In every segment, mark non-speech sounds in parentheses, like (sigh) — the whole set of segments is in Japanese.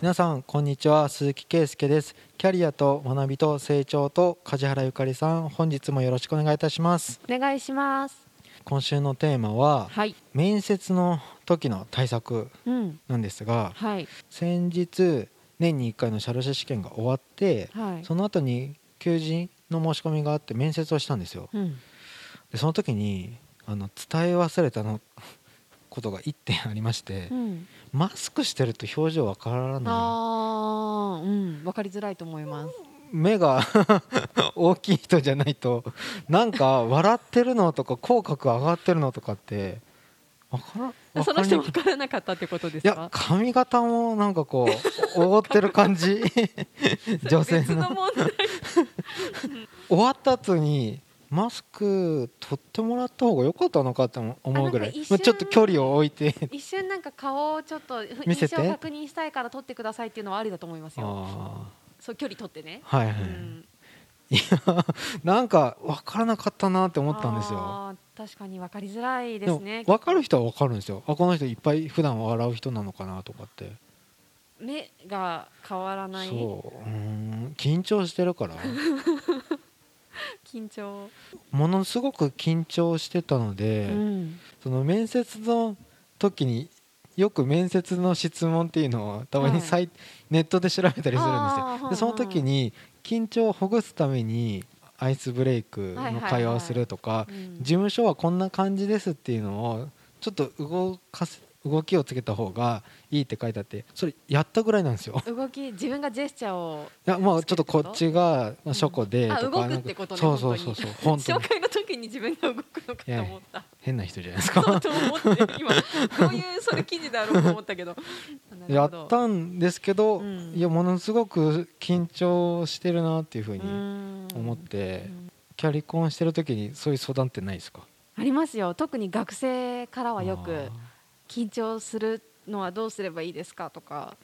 皆さんこんにちは。鈴木圭介です。キャリアと学びと成長と梶原ゆかりさん本日もよろしくお願いいたします。お願いします。今週のテーマははい。面接の時の対策うん。なんですがはい。先日年に1回の社労士試験が終わってはい。その後に求人の申し込みがあって面接をしたんですよ。うん。でその時にあの伝え忘れたのことが1点ありましてうん。マスクしてると表情わからなあーうん。わかりづらいと思います。い目が (laughs) 大きい人じゃないとなんか笑ってるのとか口角上がってるのとかってわからわ (laughs) その人分からなかったってことですいやか髪型もなんかこう覆ってる感じ。(laughs) 女性別の終わった後にマスク取ってもらった方が良かったのかって思うぐらい。ちょっと距離を置いて。一瞬なんか顔をちょっと (laughs) 見せを確認したいから撮ってくださいっていうのはありだと思いますよ。あそう距離取ってね。ーはいはい、うん。いやなんか分からなかったなって思ったんですよ。確かに分かりづらいでですもね分かる人は分かるんですよ。あこの人いっぱい普段笑う人なのかなとかって。目が変わらない。そう。うーん。緊張してるから (laughs) 緊張。ものすごく緊張してたので、うん。その面接の時によく面接の質問っていうのをたまにはいサイ、ネットで調べたりするんですよ。でその時に緊張をほぐすためにアイスブレイクの会話をするとかうん。事務所はこんな感じですっていうのをちょっと動かす動きをつけた方がいいって書いてあってそれやったぐらいなんですよ。動き自分がジェスチャーをいやまあちょっとこっちがまあ書庫であとか動くってことねそうそうそうそう本当に。紹介の時に自分が動くのかと思った。変な人じゃないですそうか。と思って今。どういうそれ記事だろうと思ったけど。(laughs) やったんですけど、うん。いやものすごく緊張してるなっていうふうにうん。思って、うん。キャリコンしてる時にそういう相談ってないですか？ありますよ。特に学生からはよく。あ緊張するのはどうすればいいですかとか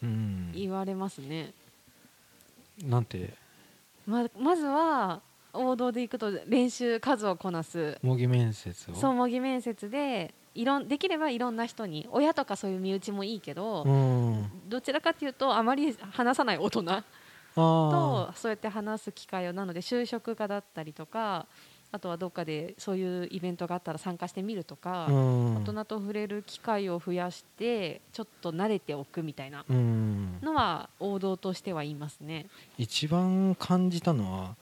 言われますね、なんて？ままずは王道でいくと練習数をこなす。模擬面接を？そう模擬面接でいろんできればいろんな人に親とかそういう身内もいいけど、うん。どちらかというとあまり話さない大人あとそうやって話す機会をなので就職課だったりとかあとはどっかでそういうイベントがあったら参加してみるとかあ、うん。大人と触れる機会を増やしてちょっと慣れておくみたいなうん。のは王道としては言いますね。一番感じたのは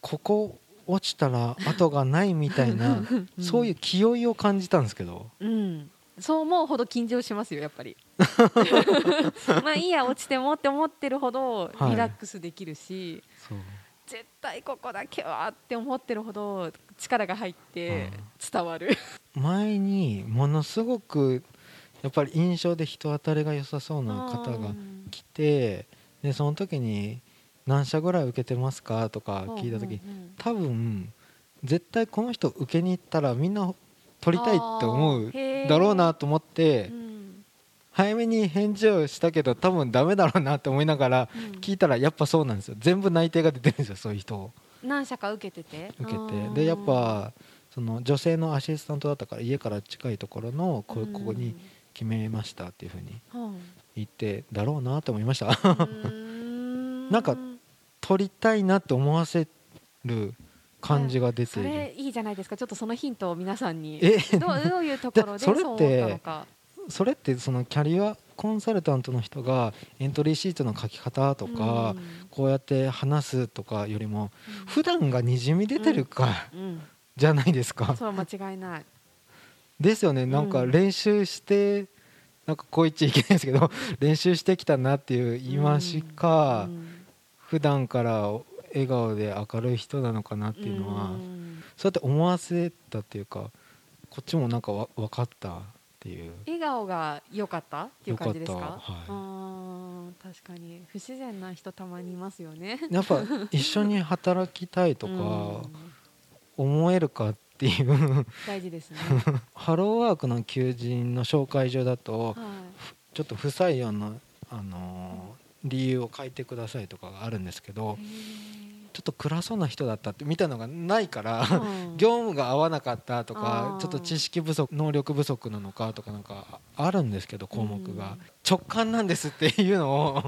ここ落ちたら後がないみたいな、(laughs) そういう気負いを感じたんですけど。うん、そう思うほど緊張しますよやっぱり。(laughs) まあいいや落ちてもって思ってるほどはいリラックスできるし、そう絶対ここだけはって思ってるほど力が入って伝わる、前にものすごくやっぱり印象で人当たりが良さそうな方がうん来てでその時に「何社ぐらい受けてますか?」とか聞いた時にうんうんうん。多分絶対この人受けに行ったらみんな取りたいって思うだろうなと思ってうん早めに返事をしたけど多分ダメだろうなって思いながらうん。聞いたらやっぱそうなんですよ。全部内定が出てるんですよそういう人。を何社か受けてて。受けて。でやっぱその女性のアシスタントだったから家から近いところのこここに決めましたっていうふうにうん言ってだろうなと思いました。うん。(laughs) なんか取りたいなって思わせる感じが出てそい。るれいいじゃないですか。ちょっとそのヒントを皆さんに。え？どうどういうところでそったのかそれってそのキャリアコンサルタントの人がエントリーシートの書き方とか、うん。こうやって話すとかよりもうん。普段がにじみ出てるかうん。じゃないですか、それは間違いない。ですよね。なんか練習して、なんかこう言っちゃいけないですけど (laughs) 練習してきたなっていう言い回しか、うん。普段から笑顔で明るい人なのかなっていうのは、うんそうやって思わせたっていうかこっちもなんかわ分かったっていう。笑顔が良かったっていう感じですか？良かはい。確かに不自然な人たまにいますよね。やっぱ (laughs) 一緒に働きたいとかうん。思えるかっていう。大事ですね、(laughs) ハローワークの求人の紹介状だとはい。ちょっと不採用の、あのー理由を書いてくださいとかがあるんですけどちょっと暗そうな人だったってみたのがないから、うん。(laughs) 業務が合わなかったとかちょっと知識不足能力不足なのかとかなんかあるんですけど項目が、直感なんですっていうのを。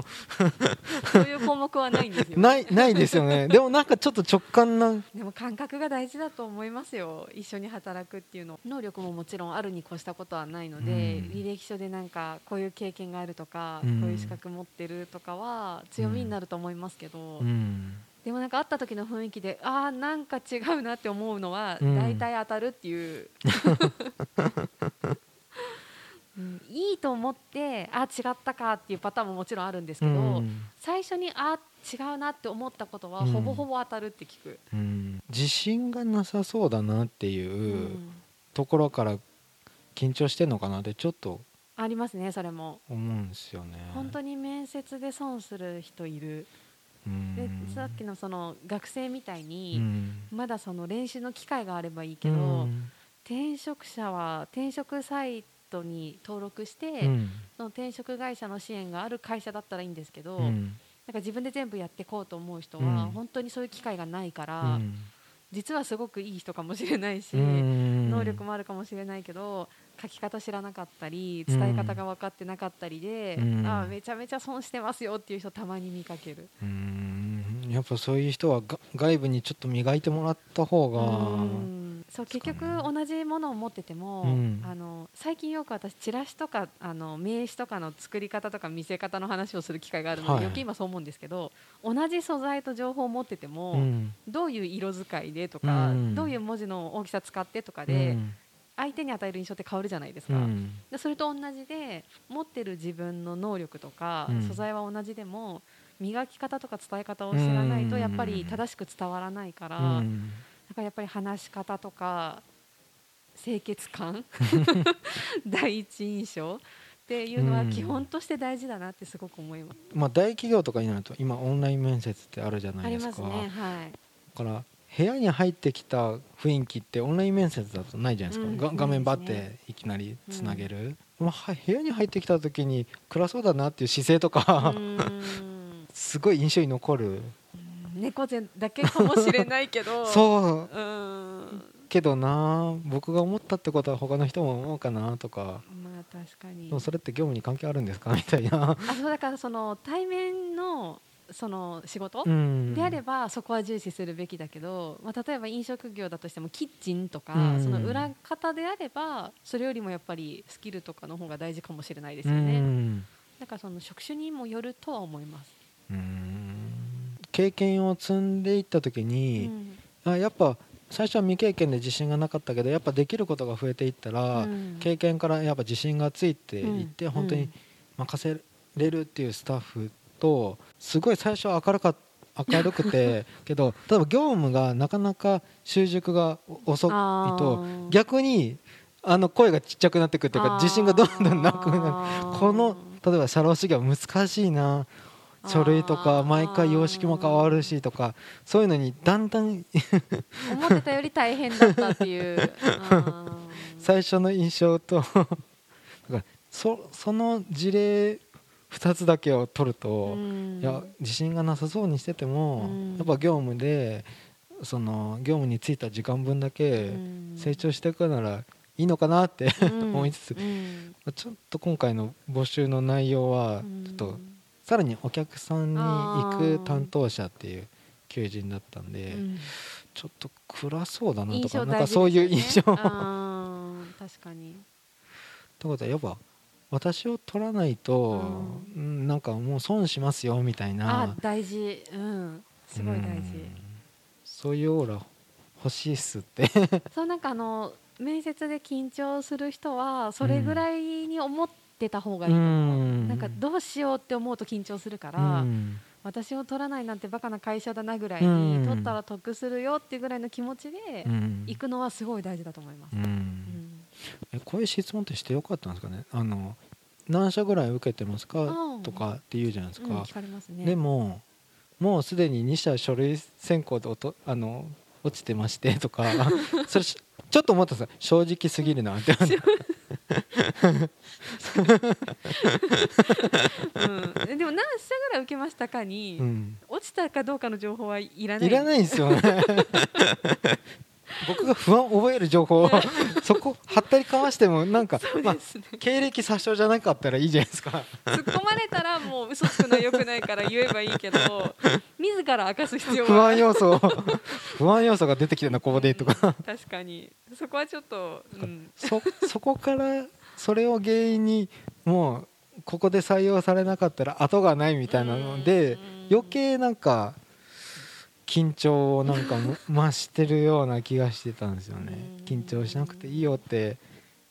そういう項目はないんですよ (laughs) ないないですよね。(laughs) でもなんかちょっと直感なでも感覚が大事だと思いますよ。一緒に働くっていうの。能力ももちろんあるに越したことはないので、うん履歴書でなんかこういう経験があるとか、うんこういう資格持ってるとかは強みになると思いますけど、うんでもなんか会った時の雰囲気でああなんか違うなって思うのはうん。大体当たるっていう、(laughs) うんいいと思ってあ違ったかっていうパターンももちろんあるんですけど、うん。最初にあ違うなって思ったことはうん。ほぼほぼ当たるって聞く。うん。自信がなさそうだなっていううん。ところから緊張してんのかなってちょっとありますねそれも。思うんですよね。本当に面接で損する人いる。うんでさっきのその学生みたいうにん。まだその練習の機会があればいいけうどん。転職者は転職サイトに登録してうん。その転職会社の支援がある会社だったらいいんですけどなん。うんか自分で全部やっていこうと思う人うん。は本当にそういう機会がないからうん実はすごくいい人かもしれないしうん。能力もあるかもしれないけど書き方知らなかったり伝え方が分かってなかったりで、うん。ああめちゃめちゃ損してますよっていう人たまに見かける。うん。やっぱそういう人はが外部にちょっと磨いてもらった方がうんそう結局同じものを持ってても、うん。あの最近よく私チラシとかあの名刺とかの作り方とか見せ方の話をする機会があるので、はい。余計今そう思うんですけど同じ素材と情報を持ってても、うん。どういう色使いでとか、うん。どういう文字の大きさ使ってとかうで、ん。相手に与える印象って変わるじゃないですか。うん。でそれと同じで持ってる自分の能力とか、うん。素材は同じでも磨き方とか伝え方を知らないとうん。やっぱり正しく伝わらないから、うんだからやっぱり話し方とか清潔感？(laughs) 第一印象？っていうのはうん基本として大事だなってすごく思います。まあ大企業とかになると今オンライン面接ってあるじゃなありいですか。ますね。はい。だから部屋に入ってきた雰囲気ってオンライン面接だとないじゃないですか、うんが画面バッないですていきなりつなげる、まあは部屋に入ってきた時に暗そうだなっていう姿勢とか、(laughs) すごい印象に残る猫背だけかもしれないけど。う。(laughs) そう。ーん。けどな僕が思ったってことは他の人も思うかなとか。まあ確かに。でも。それって業務に関係あるんですか？みたいな、あそうだからその対面のその仕事、うん、であればそこは重視するべきだけど、まあ、例えば飲食業だとしてもキッチンとか、うん。その裏方であればそれよりもやっぱりスキルとかの方が大事かもしれないですうよね、ん。だからその職種にもよるとは思います、うん経験を積んでいった時うに、ん。あやっぱ最初は未経験で自信がなかったけどやっぱできることが増えていったら、うん。経験からやっぱ自信がついていって、うん本当に任せれるっていうスタッフとすごい最初は明るか明るくて (laughs) けど例えば業務がなかなか習熟が遅いあとー。逆にあの声がちっちゃくなってくるっていうか自信がどんどんなくなる。この例えば社労士業は難しいな書類とあかー毎回様式も変わるしとかそういうのにだんだん (laughs) 思ってたより大変だったっていう。(laughs) 最初の印象と (laughs) だからそその事例2つだけを取ると、うん。いや自信がなさそうにしてても、うん。やっぱ業務でその業務に就いた時間分だけうん。成長していくならいいのかなって、うん。思いつつうん。ちょっと今回の募集の内容はちょっとさらにお客さんに行く担当者っていう求人だったんで、うん。ちょっと暗そうだなとかなんかそういう印象。ですよねあー (laughs) 確かに。ってことはやっぱ私を取らないと、ううん。なんかもう損しますよみたいあな大事。うん。すごい大事。うん。そういうオーラ欲しいっすって。そうなんかあの面接で緊張する人はそれぐらいに思ってた方がいいなんかどうしようって思うと緊張するかうら、ん。私を取らないなんてバカな会社だなぐらいに、うん。取ったら得するよっていうぐらいの気持ちでうん。行くのはすごい大事だと思います、ううん。んえこういう質問ってしてよかったんですかね？あの何社ぐらい受けてますかうんとかって言うじゃないですか、うん聞かすね。でももうすでに2社書類選考でおとあの落ちてましてとか (laughs) それしちょっと思ったんですよ。正直すぎるなって (laughs) うん、でも何社ぐらい受けましたかに、うん、落ちたかどうかの情報はいらない。いらないんですよね僕が不安を覚える情報を (laughs) そこはったりかましてもなんか、まあ経歴詐称じゃなかったらいいじゃないですか。突っ込まれたらもう嘘つくのはよくないから言えばいいけど自ら明かす必要不は安要素 (laughs) 不安要素が出てきてるなここでとか確かに。そこはちょっと、うん、そそこからそれを原因にもうここで採用されなかったら後がないみたいなのでうん。余計なんか緊張をなんかむ増してるような気がしてたんですよね。うん。緊張しなくていいよって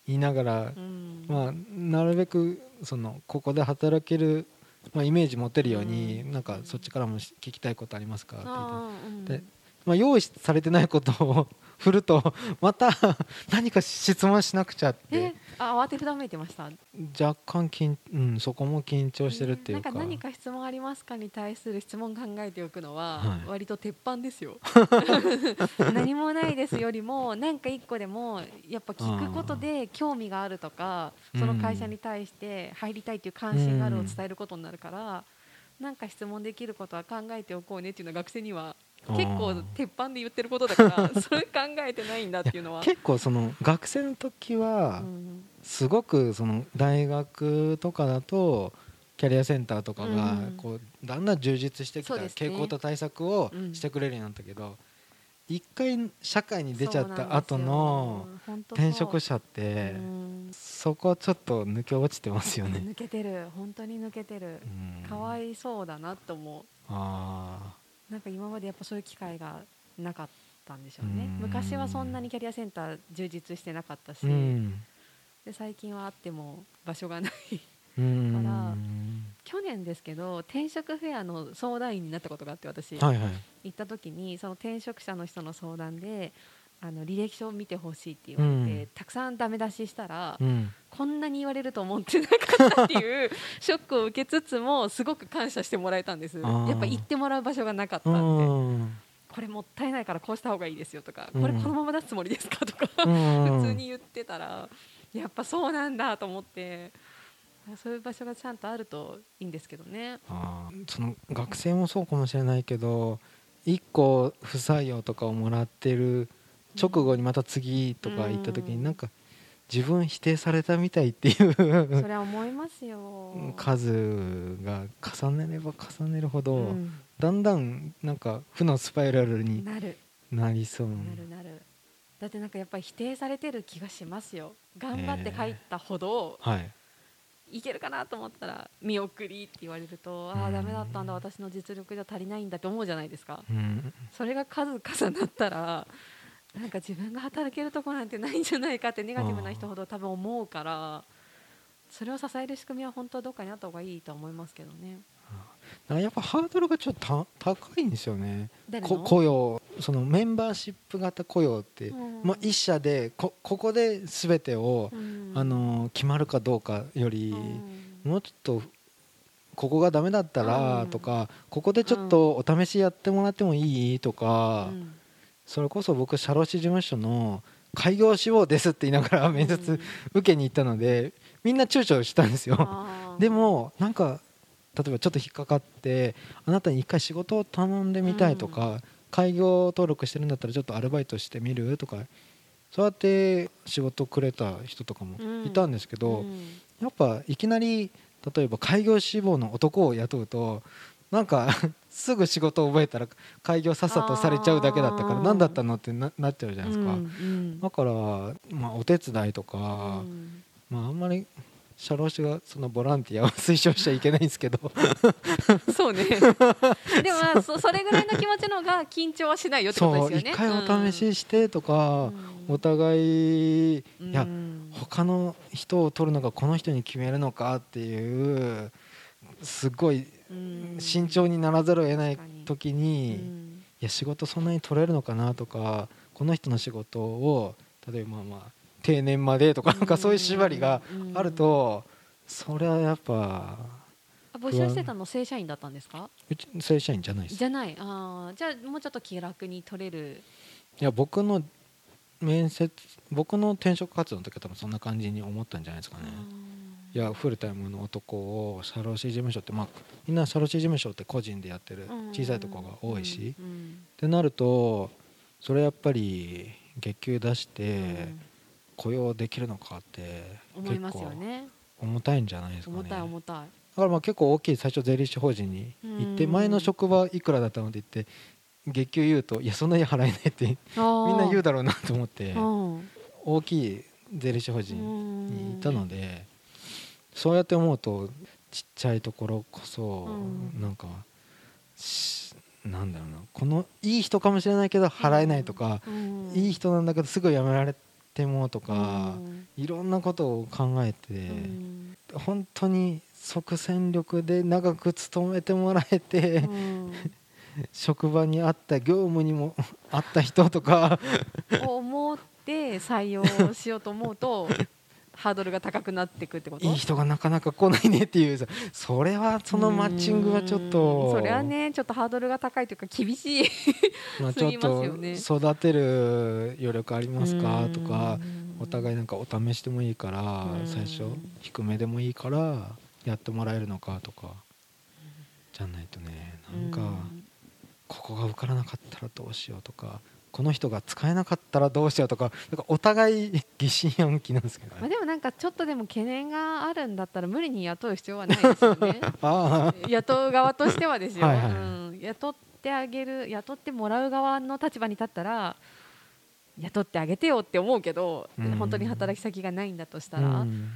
言いながらうん。まあなるべくそのここで働けるまあイメージ持てるようになんかそっちからも聞きたいことありますかって言ってでまあ、用意されてないことを振ると (laughs) また (laughs) 何か質問しなくちゃって。えあ慌てふためいてました。若干緊、うん、そこも緊張してるっていうか,、なんか何か質問ありますかに対する質問考えておくのははい。割と鉄板ですよ。(laughs) 何もないですよりも何か一個でもやっぱ聞くことで興味があるとかその会社に対して入りたいっていう関心があるを伝えることになるからなんか質問できることは考えておこうねっていうのは学生には結構鉄板で言ってることだから (laughs) それ考えてないんだっていうのは。結構その学生の時はうんすごくその大学とかだとキャリアセンターとかがうん。こうだんだん充実してきた傾向と対策をうん。してくれるようになったけど一回社会に出ちゃった後の転職者ってうんそこちょっと抜け落ちてますよね。抜けてる。本当に抜けてる。うん。かわいそうだなと思あうなんか今までやっぱそういう機会がなかったんでしょうね。うん。昔はそんなにキャリアセンター充実してなかったし、で最近はあっても場所がないうん。から去年ですけど転職フェアの相談員になったことがあって私、はいはい。行った時にその転職者の人の相談であの履歴書を見てほしいって言われて、うん。たくさんダメ出ししたら、うん。こんなに言われると思ってなかったっていう (laughs) ショックを受けつつもすごく感謝してもらえたんです。やっぱ行ってもらう場所がなかったうんでん。これもったいないからこうした方がいいですよとかうん。これこのまま出すつもりですかとかうん。普通に言ってたらやっぱそうなんだと思ってそういう場所がちゃんとあるといいんですけどね。その学生もそうかもしれないけど一個不採用とかをもらってる直後にまた次とか行った時うん。になんか自分否定されたみたいっていうそれは思いますよ。(laughs) 数が重ねれば重ねるほど、うん。だんだんなんか負のスパイラルになりそう。なるなる。だってなんかやっぱり否定されてる気がしますよ。頑張って書いたほど、はい。いけるかなと思ったら見送りって言われると、あうん。あダメだったんだ。私の実力じゃ足りないんだって思うじゃないですか。うん。それが数重なったらなんか自分が働けるとこなんてないんじゃないかってネガティブな人ほど多分思うからそれを支える仕組みは本当はどっかにあった方がいいとは思いますけどね。やっぱハードルがちょっとた高いんですよね。雇用。そのメンバーシップ型雇用って、うん。まあ、一社でこここで全てを、うん。あの決まるかどうかより、うん。もうちょっとここがダメだったうん。らとか、ここでちょっとお試しやってもらってもいいとか、うんそれこそ僕社労士事務所の開業志望ですって言いながら (laughs) 面接受けに行ったのでみんな躊躇したんですよ。(laughs) でもなんか例えばちょっと引っかかってあなたに一回仕事を頼んでみたいとか、開業登録してるんだったらちょっとアルバイトしてみるとかそうやって仕事くれた人とかもいたんですけど、うん。やっぱいきなり例えば開業志望の男を雇うとなんか (laughs) すぐ仕事を覚えたら開業さっさとされちゃうだけだったから何だったのってななっちゃうじゃないですか、うんだから、まあ、お手伝いとか、うん。まあ、あんまり社労士がそのボランティアを推奨しちゃいけないんですけど。(laughs) そうね。でもまあそそれぐらいの気持ちの方が緊張はしないよってことですよね。一回お試ししてとか、お互い、いやうん。他の人を取るのかこの人に決めるのかっていうすごいうん慎重にならざるを得ない時うに、いんや仕事そんなに取れるのかなとかこの人の仕事を例えばまあ定年までとかなんかそういう縛りがあるとそれはやっぱあ募集してたの正社員だったんですか？うち正社員じゃないですじゃない。ああじゃあもうちょっと気楽に取れる。いや僕の面接僕の転職活動の時は多分そんな感じに思ったんじゃないですかね。いやフルタイムの男を社労士事務所ってまあみんな社労士事務所って個人でやってる小さいところが多いし、うんうんってなるとそれやっぱり月給出しうてん。雇用できるのかって思いますよね。重たいんじゃないですかね。重たい重たい。だからまあ結構大きい最初税理士法人に行ってうん。前の職場いくらだったのって言って月給言うといやそんなに払えないってみみんな言うだろうなと思ってうん。大きい税理士法人ににいたのでそうやって思うとちっちゃいところこそうん。なんかしなんだろうな。このいい人かもしれないけど払えないとかいい人なんだけどすぐ辞められてもとかいろんなことを考えて本当に即戦力で長く勤めてもらえて (laughs) 職場にあった業務にも (laughs) あった人とか。思って採用しようと思うとハードルが高くなっていくってこと？いい人がなかなか来ないねっていうさそれはそのマッチングはちょっうん。とそれはねちょっとハードルが高いというか厳しい。(laughs) まあちょっと育てる余力ありますか？とかうんお互いなんかお試しでもいいからうん。最初低めでもいいからやってもらえるのかとかじゃないとねなんかここが受からなかったらどうしようとかこの人が使えなかったらどうしようとかなんかお互い疑心暗鬼なんですけどまあ、ね。でもなんかちょっとでも懸念があるんだったら無理に雇う必要はないですよね。(laughs) 雇う側としてはですよ、はいはいうん、雇ってあげる雇ってもらう側の立場に立ったら雇ってあげてよって思うけど、うん。本当に働き先がないんだとしたら、うん。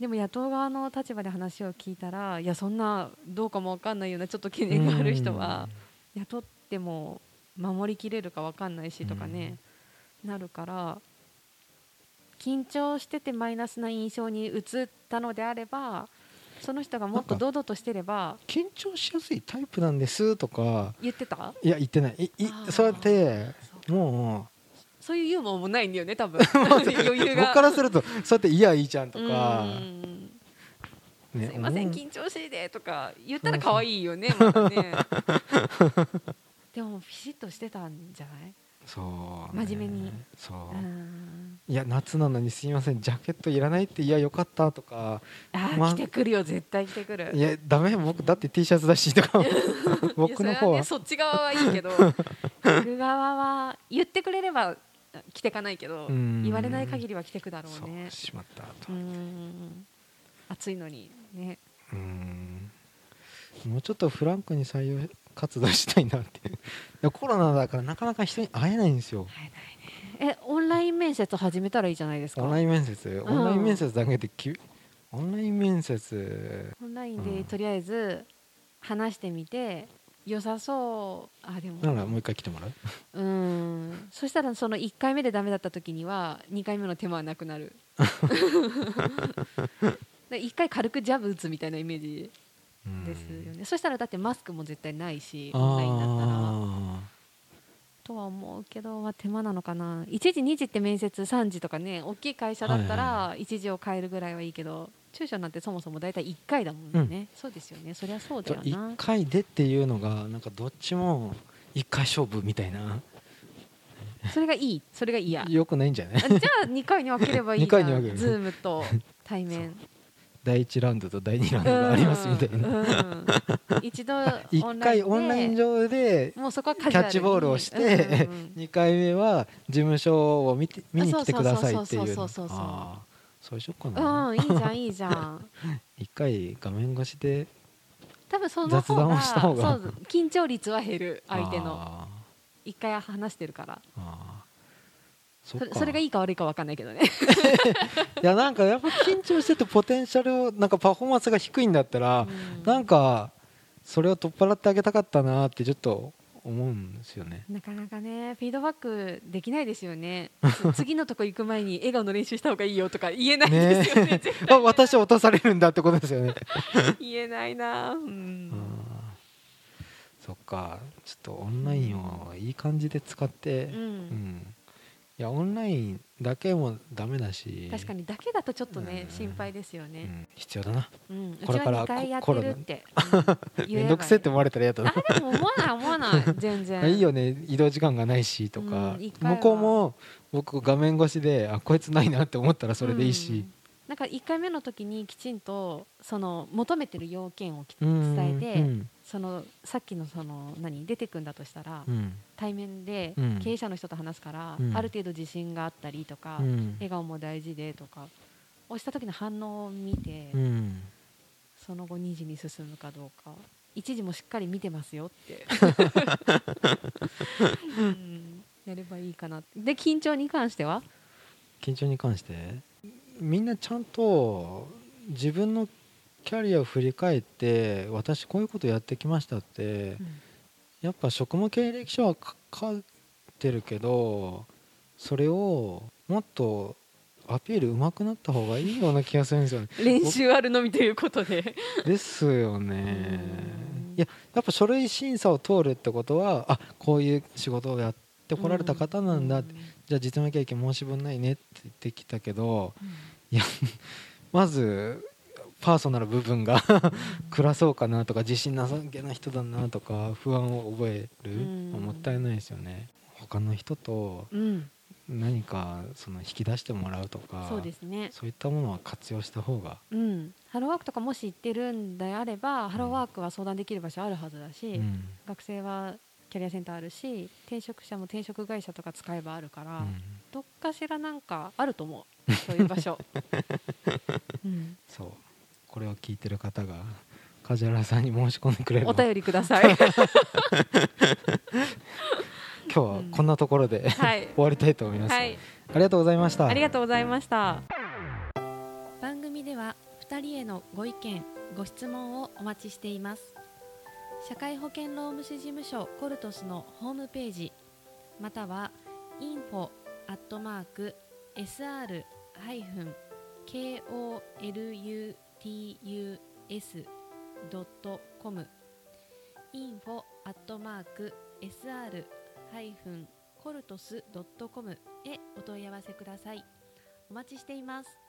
でも雇う側の立場で話を聞いたらいやそんなどうかも分かんないようなちょっと懸念がある人は雇っても守りきれるか分かんないしとかね、なるから緊張しててマイナスな印象に移ったのであればその人がもっと堂々としてれば緊張しやすいタイプなんですとか言ってた？いや言ってない。いそうやってそうもそういうユーモアもないんだよね多分。(laughs) 余裕が。う僕からするとそうやって「いやいいじゃん」とか。うん。ねすいません緊張しいでとか言ったら可愛いよねまたね (laughs) でもピシッとしてたんじゃない？そうね。真面目に。そう。うん。いや夏なのにすいません。ジャケットいらないっていやよかったとか。あー、ま来てくるよ絶対来てくる。いやダメ。僕だって T シャツだしとか (laughs) 僕の方は。ね、そっち側はいいけど。(laughs) 来る側は言ってくれれば来てかないけどうん。言われない限りは来てくだろそうねしまったうとん。暑いのにね。うん。もうちょっとフランクに採用活動したいなって。(laughs) コロナだからなかなか人に会えないんですよ。会えないね。えオンライン面接始めたらいいじゃないですか？オンライン面接？ん。オンライン面接だけできオンライン面接。オンラインうん。でとりあえず話してみて良さそう。あでも。ならもう一回来てもらう？うん。そしたらその1回目でダメだった時には2回目の手間はなくなる。(laughs) 1回軽くジャブ打つみたいなイメージ。うんですよね、そしたらだってマスクも絶対ないしあオンラインだったら。あとは思うけど、まあ、手間なのかな。1時2時って面接3時とかね大きい会社だったはいら1時を変えるぐらいはいいけど中小なんてそもそも大体1回だもんね、そうですよね。そりゃそうだよな。1回でっていうのがなんかどっちも1回勝負みたいな。それがいい。それが嫌。よくないんじゃない？ゃあ2回に分ければいいじ二回に分ける。ズームと対面 (laughs) 第1ラウンドと第2ラウンドがありますみたいな。うんうん一度1回オンライン上でキャッチボールをしてうんうんうん。2回目は事務所を見て見に来てくださいっていうそうそうそうそうそうそうあーそうしようかな。うん、いいじゃんいいじゃん。(laughs) 1回画面越しで多分その雑談をした方が。そう緊張率は減る相手の。あ一回話してるから。ーあ。ーそれそれがいいか悪いか分かんないけどね。(laughs) いやなんかやっぱ緊張しててポテンシャルをなんかパフォーマンスが低いんだったら、うん。なんかそれを取っ払ってあげたかったなってちょっと思うんですよね。なかなかねフィードバックできないですよね。(laughs) 次のとこ行く前に笑顔の練習した方がいいよとか言えないねですよね絶あ私落とされるんだってことですよね。対言えないな、うん。うんそっか。ちょっとオンラインをいい感じで使って、ううんんいやオンラインだけもダメだし。確かにだけだとちょっとね、うん。心配ですよね、うん、必要だな。うん。これからは2回やっコロナてるって、うんめんどくせえって思われたら嫌だな。あでも思わない思わない全然。(laughs) いいよね。移動時間がないしとか、向こうも僕画面越しであこいつないなって思ったらそれでいいし。うん、なんか1回目の時にきちんとその求めてる要件をきうん伝えて、うんそのさっきのその何出てくんだとしたら、うん。対面でうん。経営者の人と話すから、うん。ある程度自信があったりとか、うん。笑顔も大事でとか押した時の反応を見て、うん。その後2時に進むかどうか1時もしっかり見てますよって、(laughs) うん。やればいいかな。で緊張に関しては？緊張に関して？みんなちゃんと自分のキャリアを振り返って私こういうことやってきましたってやっぱ職務経歴書は書いてるけどそれをもっとアピール上手くなった方がいいような気がするんですよね。練習あるのみということで。ですよね。うん。いややっぱ書類審査を通るってことはあこういう仕事をやってこられた方なんだ、うじゃあ実務経験申し分ないねって言ってきたけどいやまずパーソナル部分が (laughs) 暗そうかなとか自信なさげな人だなとか不安を覚える、うん。もったいないですよね。他の人とうん、何かその引き出してもらうとかそうですね。そういったものは活用した方が、うん、ハローワークとかもし行ってるんであれば、ハローワークは相談できる場所あるはずだし、うん。学生はキャリアセンターあるし転職者も転職会社とか使えばあるから、うん。どっかしらなんかあると思う。そういう場所、(laughs) うん、そうこれを聞いてる方が梶原さんに申し込んでくれればお便りください。(laughs) 今日はこんなところで、はい。終わりたいと思います、はい。ありがとうございました。ありがとうございました。番組では2人へのご意見ご質問をお待ちしています。社会保険労務士事務所コルトスのホームページまたは info アット tus.com info アットマーク sr ハイフンコルトスドットコムへお問い合わせください。お待ちしています。